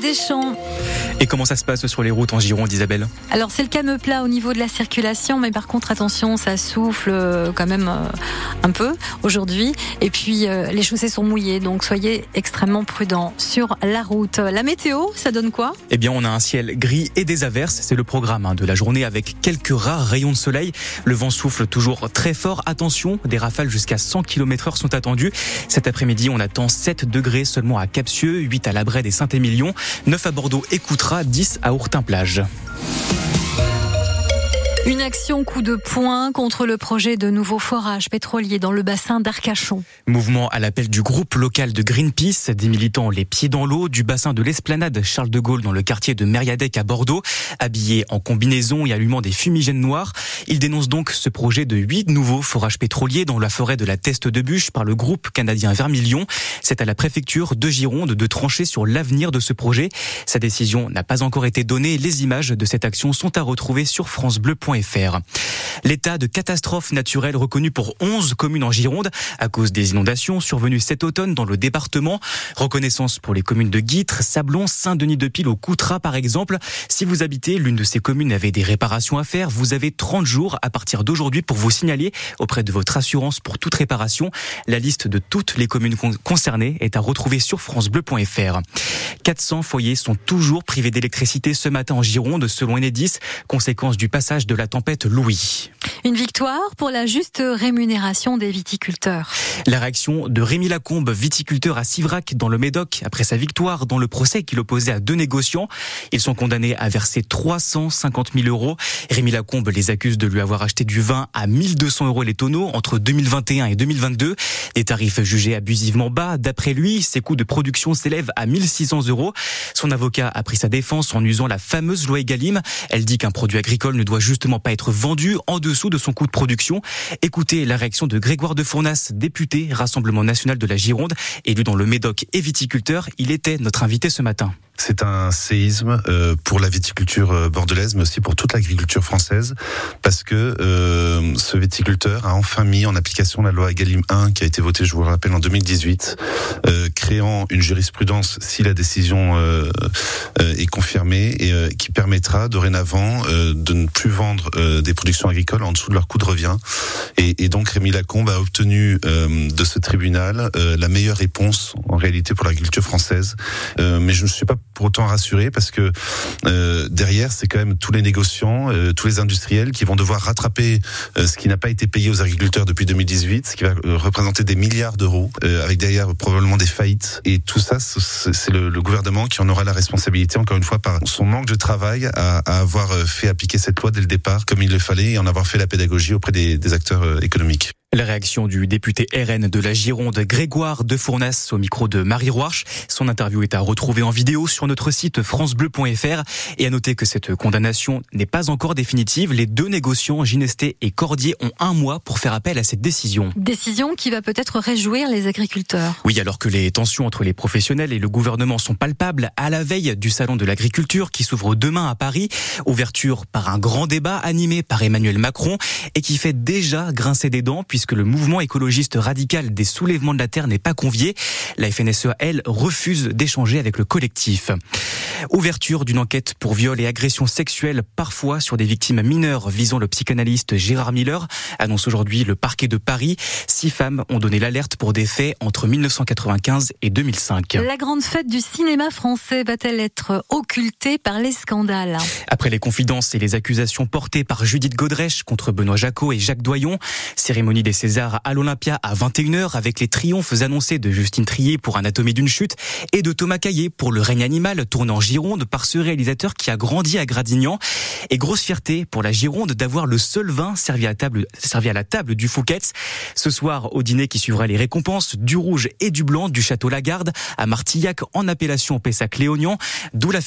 Deschamps. Et comment ça se passe sur les routes en Gironde, Isabelle? Alors c'est le calme plat au niveau de la circulation, mais par contre attention, ça souffle euh, quand même euh, un peu aujourd'hui. Et puis euh, les chaussées sont mouillées, donc soyez extrêmement prudents sur la route. La météo, ça donne quoi? Eh bien, on a un ciel gris et des averses. C'est le programme hein, de la journée avec quelques rares rayons de soleil. Le vent souffle toujours très fort. Attention, des rafales jusqu'à 100 km/h sont attendues. Cet après-midi, on attend 7 degrés seulement à Capsieux, 8 à la Brède et Saint-Émilion, 9 à Bordeaux et Coutras 10 à Ourtin-Plage. Une action coup de poing contre le projet de nouveau forage pétrolier dans le bassin d'Arcachon. Mouvement à l'appel du groupe local de Greenpeace, des militants les pieds dans l'eau du bassin de l'esplanade Charles de Gaulle dans le quartier de Mériadec à Bordeaux, habillés en combinaison et allumant des fumigènes noirs. Ils dénoncent donc ce projet de huit nouveaux forages pétroliers dans la forêt de la Teste de Bûche par le groupe canadien Vermilion. C'est à la préfecture de Gironde de trancher sur l'avenir de ce projet. Sa décision n'a pas encore été donnée. Les images de cette action sont à retrouver sur L'état de catastrophe naturelle reconnu pour 11 communes en Gironde à cause des inondations survenues cet automne dans le département. Reconnaissance pour les communes de Guitre, Sablon, Saint-Denis-de-Pile ou Coutras par exemple. Si vous habitez l'une de ces communes avait des réparations à faire, vous avez 30 jours à partir d'aujourd'hui pour vous signaler auprès de votre assurance pour toute réparation. La liste de toutes les communes concernées est à retrouver sur francebleu.fr. 400 foyers sont toujours privés d'électricité ce matin en Gironde selon Enedis, conséquence du passage de la tempête Louis. Une victoire pour la juste rémunération des viticulteurs. La réaction de Rémi Lacombe, viticulteur à Sivrac dans le Médoc, après sa victoire dans le procès qu'il opposait à deux négociants. Ils sont condamnés à verser 350 000 euros. Rémi Lacombe les accuse de lui avoir acheté du vin à 1200 euros les tonneaux entre 2021 et 2022. Des tarifs jugés abusivement bas. D'après lui, ses coûts de production s'élèvent à 1600 euros. Son avocat a pris sa défense en usant la fameuse loi Egalim. Elle dit qu'un produit agricole ne doit justement pas être vendu en dessous de son coût de production. Écoutez la réaction de Grégoire de Fournas, député Rassemblement national de la Gironde, élu dans le Médoc et viticulteur. Il était notre invité ce matin. C'est un séisme euh, pour la viticulture euh, bordelaise, mais aussi pour toute l'agriculture française, parce que euh, ce viticulteur a enfin mis en application la loi Galim 1 qui a été votée, je vous le rappelle, en 2018, créant une jurisprudence si la décision est confirmée et qui permettra dorénavant de ne plus vendre des productions agricoles en dessous de leur coût de revient. Et, et donc Rémi Lacombe a obtenu de ce tribunal la meilleure réponse en réalité pour l'agriculture française. mais je ne suis pas autant rassuré parce que euh, derrière, c'est quand même tous les négociants, euh, tous les industriels qui vont devoir rattraper euh, ce qui n'a pas été payé aux agriculteurs depuis 2018, ce qui va représenter des milliards d'euros, avec derrière probablement des faillites. Et tout ça, c'est le, gouvernement qui en aura la responsabilité, encore une fois, par son manque de travail à, avoir fait appliquer cette loi dès le départ comme il le fallait et en avoir fait la pédagogie auprès des acteurs économiques. La réaction du député RN de la Gironde, Grégoire de Fournas, au micro de Marie Roarch. Son interview est à retrouver en vidéo sur notre site francebleu.fr. Et à noter que cette condamnation n'est pas encore définitive. Les deux négociants, Ginesté et Cordier, ont un mois pour faire appel à cette décision. Décision qui va peut-être réjouir les agriculteurs. Oui, alors que les tensions entre les professionnels et le gouvernement sont palpables à la veille du Salon de l'agriculture qui s'ouvre demain à Paris. Ouverture par un grand débat animé par Emmanuel Macron et qui fait déjà grincer des dents puisque le mouvement écologiste radical des soulèvements de la terre n'est pas convié. La FNSEA, elle, refuse d'échanger avec le collectif. Ouverture d'une enquête pour viol et agression sexuelle, parfois sur des victimes mineures visant le psychanalyste Gérard Miller, annonce aujourd'hui le parquet de Paris. Six femmes ont donné l'alerte pour des faits entre 1995 et 2005. La grande fête du cinéma français va-t-elle être occultée par les scandales? Après les confidences et les accusations portées par Judith Godrèche contre Benoît Jacot et Jacques Doyon, cérémonie des César à l'Olympia à 21h avec les triomphes annoncés de Justine Trier pour Anatomie d'une chute et de Thomas Caillé pour Le règne animal tournant Gironde par ce réalisateur qui a grandi à Gradignan. Et grosse fierté pour la Gironde d'avoir le seul vin servi à, la table du Fouquet's. Ce soir, au dîner qui suivra les récompenses, du rouge et du blanc du château Lagarde à Martillac en appellation Pessac-Léognan, d'où la,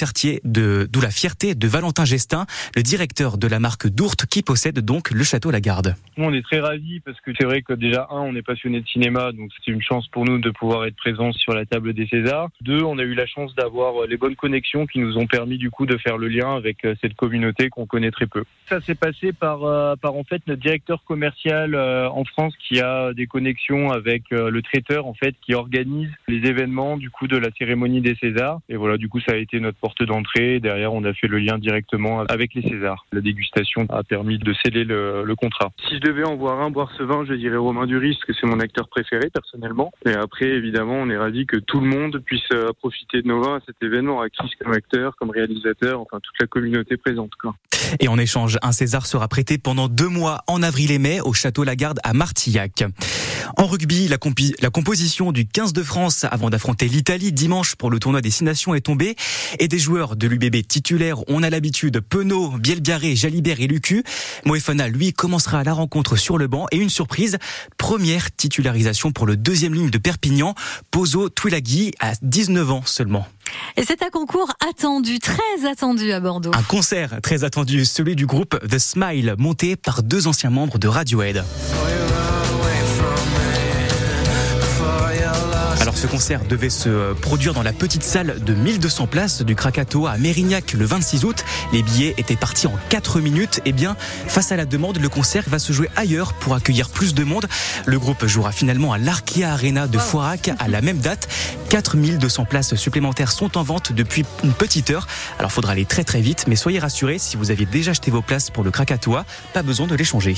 de, d'où la fierté de Valentin Gestin, le directeur de la marque Dourte qui possède donc le château Lagarde. On est très ravis parce que c'est vrai que déjà, un, on est passionné de cinéma, donc c'est une chance pour nous de pouvoir être présents sur la table des Césars. Deux, on a eu la chance d'avoir les bonnes connexions qui nous ont permis du coup de faire le lien avec cette communauté qu'on connaît très peu. Ça s'est passé par, par en fait notre directeur commercial en France qui a des connexions avec le traiteur en fait qui organise les événements du coup de la cérémonie des Césars. Et voilà, du coup, ça a été notre porte d'entrée. Derrière, on a fait le lien directement avec les Césars. La dégustation a permis de sceller le, le contrat. Si je devais en voir un, boire ce vin, je dirais Romain Duris, que c'est mon acteur préféré personnellement. Et après, évidemment, on est ravi que tout le monde puisse euh, profiter de nos vins à cet événement, à Chris comme acteur, comme réalisateur, enfin toute la communauté présente. Quoi. Et en échange, un César sera prêté pendant deux mois en avril et mai au Château Lagarde à Martillac. En rugby, la, la composition du 15 de France avant d'affronter l'Italie dimanche pour le tournoi des Six Nations est tombée et des joueurs de l'UBB titulaires, on a l'habitude, Penaud, Bielgaré, Jalibert et Lucu. Moefana, lui, commencera la rencontre sur le banc et une surprise, première titularisation pour le deuxième ligne de Perpignan, Pozo Twilagui à 19 ans seulement. Et c'est un concours attendu, très attendu à Bordeaux. Un concert très attendu, celui du groupe The Smile, monté par deux anciens membres de Radiohead. Ce concert devait se produire dans la petite salle de 1200 places du Krakatoa à Mérignac le 26 août. Les billets étaient partis en 4 minutes. Eh bien, face à la demande, le concert va se jouer ailleurs pour accueillir plus de monde. Le groupe jouera finalement à l'Arkea Arena de Foirac à la même date. 4200 places supplémentaires sont en vente depuis une petite heure. Alors faudra aller très très vite, mais soyez rassurés, si vous aviez déjà acheté vos places pour le Krakatoa, pas besoin de les changer.